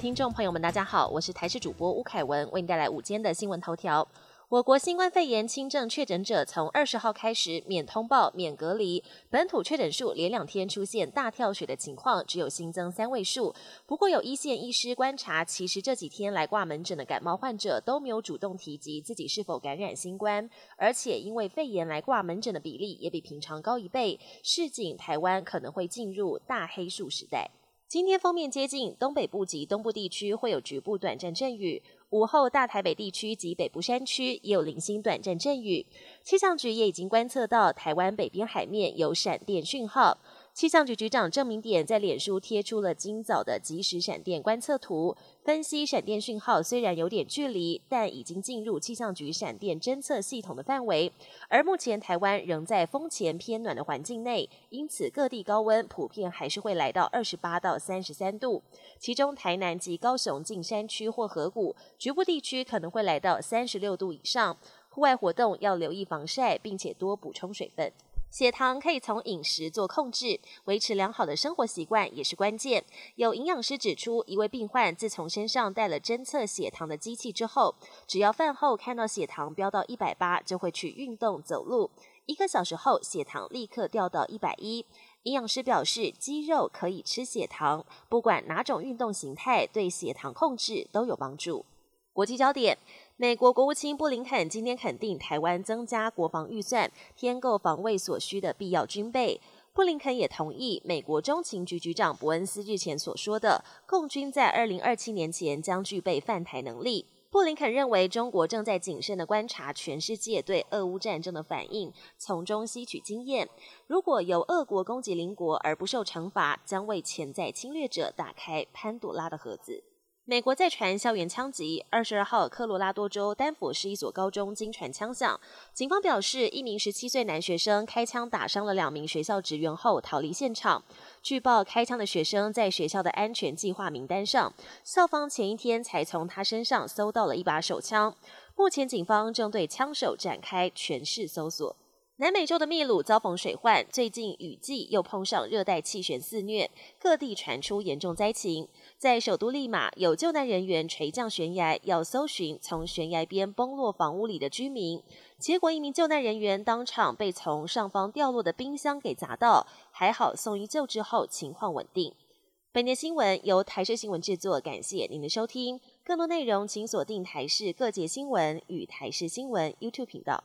听众朋友们，大家好，我是台视主播吴凯文，为您带来午间的新闻头条。我国新冠肺炎轻症确诊者从二十号开始免通报、免隔离，本土确诊数连两天出现大跳水的情况，只有新增三位数。不过有一线医师观察，其实这几天来挂门诊的感冒患者都没有主动提及自己是否感染新冠，而且因为肺炎来挂门诊的比例也比平常高一倍，市警台湾可能会进入大黑数时代。今天封面接近东北部及东部地区会有局部短暂阵雨，午后大台北地区及北部山区也有零星短暂阵雨。气象局也已经观测到台湾北边海面有闪电讯号。气象局局长郑明典在脸书贴出了今早的即时闪电观测图，分析闪电讯号虽然有点距离，但已经进入气象局闪电侦测系统的范围。而目前台湾仍在风前偏暖的环境内，因此各地高温普遍还是会来到二十八到三十三度，其中台南及高雄近山区或河谷局部地区可能会来到三十六度以上。户外活动要留意防晒，并且多补充水分。血糖可以从饮食做控制，维持良好的生活习惯也是关键。有营养师指出，一位病患自从身上带了侦测血糖的机器之后，只要饭后看到血糖飙到一百八，就会去运动走路，一个小时后血糖立刻掉到一百一。营养师表示，肌肉可以吃血糖，不管哪种运动形态，对血糖控制都有帮助。国际焦点。美国国务卿布林肯今天肯定台湾增加国防预算，添购防卫所需的必要军备。布林肯也同意美国中情局局长伯恩斯日前所说的，共军在二零二七年前将具备犯台能力。布林肯认为，中国正在谨慎的观察全世界对俄乌战争的反应，从中吸取经验。如果有俄国攻击邻国而不受惩罚，将为潜在侵略者打开潘朵拉的盒子。美国在传校园枪击，二十二号科罗拉多州丹佛市一所高中惊传枪响。警方表示，一名十七岁男学生开枪打伤了两名学校职员后逃离现场。据报，开枪的学生在学校的安全计划名单上，校方前一天才从他身上搜到了一把手枪。目前，警方正对枪手展开全市搜索。南美洲的秘鲁遭逢水患，最近雨季又碰上热带气旋肆虐，各地传出严重灾情。在首都利马，有救难人员垂降悬崖，要搜寻从悬崖边崩落房屋里的居民。结果，一名救难人员当场被从上方掉落的冰箱给砸到，还好送医救治后情况稳定。本节新闻由台视新闻制作，感谢您的收听。更多内容请锁定台视各界新闻与台视新闻 YouTube 频道。